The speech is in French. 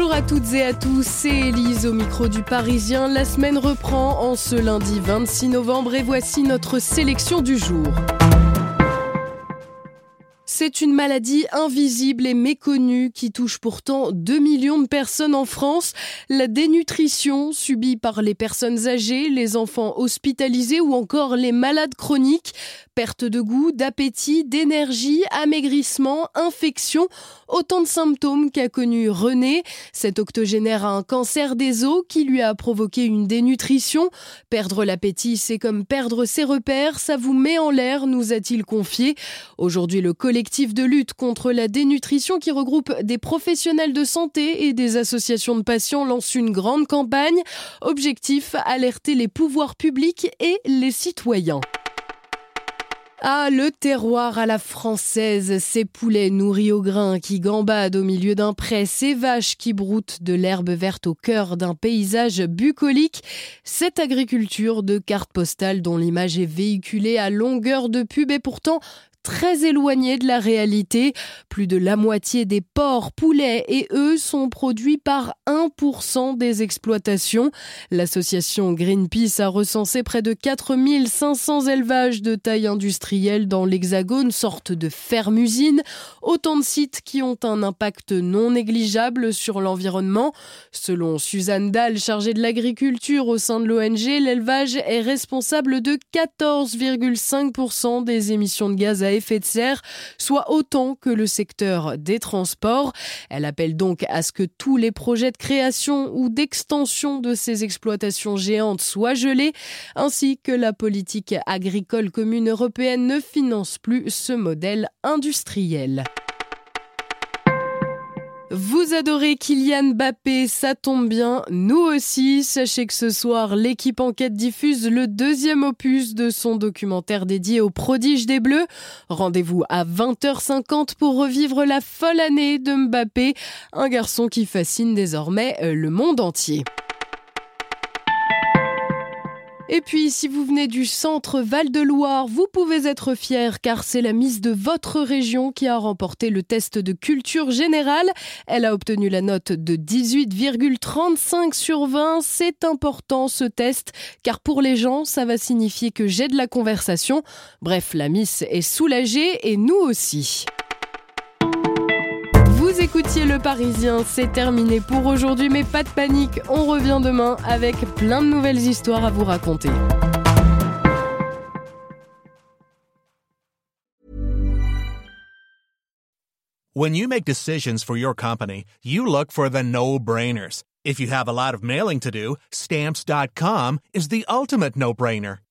Bonjour à toutes et à tous, c'est Elise au micro du Parisien. La semaine reprend en ce lundi 26 novembre et voici notre sélection du jour. C'est une maladie invisible et méconnue qui touche pourtant 2 millions de personnes en France. La dénutrition subie par les personnes âgées, les enfants hospitalisés ou encore les malades chroniques. Perte de goût, d'appétit, d'énergie, amaigrissement, infection, autant de symptômes qu'a connu René. Cet octogénaire a un cancer des os qui lui a provoqué une dénutrition. Perdre l'appétit, c'est comme perdre ses repères, ça vous met en l'air, nous a-t-il confié. Aujourd'hui, le collectif de lutte contre la dénutrition qui regroupe des professionnels de santé et des associations de patients lance une grande campagne. Objectif, alerter les pouvoirs publics et les citoyens. Ah, le terroir à la française, ces poulets nourris au grain qui gambadent au milieu d'un pré, ces vaches qui broutent de l'herbe verte au cœur d'un paysage bucolique, cette agriculture de carte postale dont l'image est véhiculée à longueur de pub et pourtant très éloigné de la réalité. Plus de la moitié des porcs, poulets et œufs sont produits par 1% des exploitations. L'association Greenpeace a recensé près de 4500 élevages de taille industrielle dans l'Hexagone, sorte de ferme-usine. Autant de sites qui ont un impact non négligeable sur l'environnement. Selon Suzanne Dahl, chargée de l'agriculture au sein de l'ONG, l'élevage est responsable de 14,5% des émissions de gaz à effet de serre, soit autant que le secteur des transports. Elle appelle donc à ce que tous les projets de création ou d'extension de ces exploitations géantes soient gelés, ainsi que la politique agricole commune européenne ne finance plus ce modèle industriel. Vous adorez Kylian Mbappé, ça tombe bien, nous aussi. Sachez que ce soir, l'équipe Enquête diffuse le deuxième opus de son documentaire dédié aux prodiges des Bleus. Rendez-vous à 20h50 pour revivre la folle année de Mbappé, un garçon qui fascine désormais euh, le monde entier. Et puis, si vous venez du centre Val-de-Loire, vous pouvez être fier car c'est la Miss de votre région qui a remporté le test de culture générale. Elle a obtenu la note de 18,35 sur 20. C'est important ce test car pour les gens, ça va signifier que j'ai de la conversation. Bref, la Miss est soulagée et nous aussi. Écoutiez Le Parisien, c'est terminé pour aujourd'hui, mais pas de panique, on revient demain avec plein de nouvelles histoires à vous raconter. When you make decisions for your company, you look for the no-brainers. If you have a lot of mailing to do, stamps.com is the ultimate no-brainer.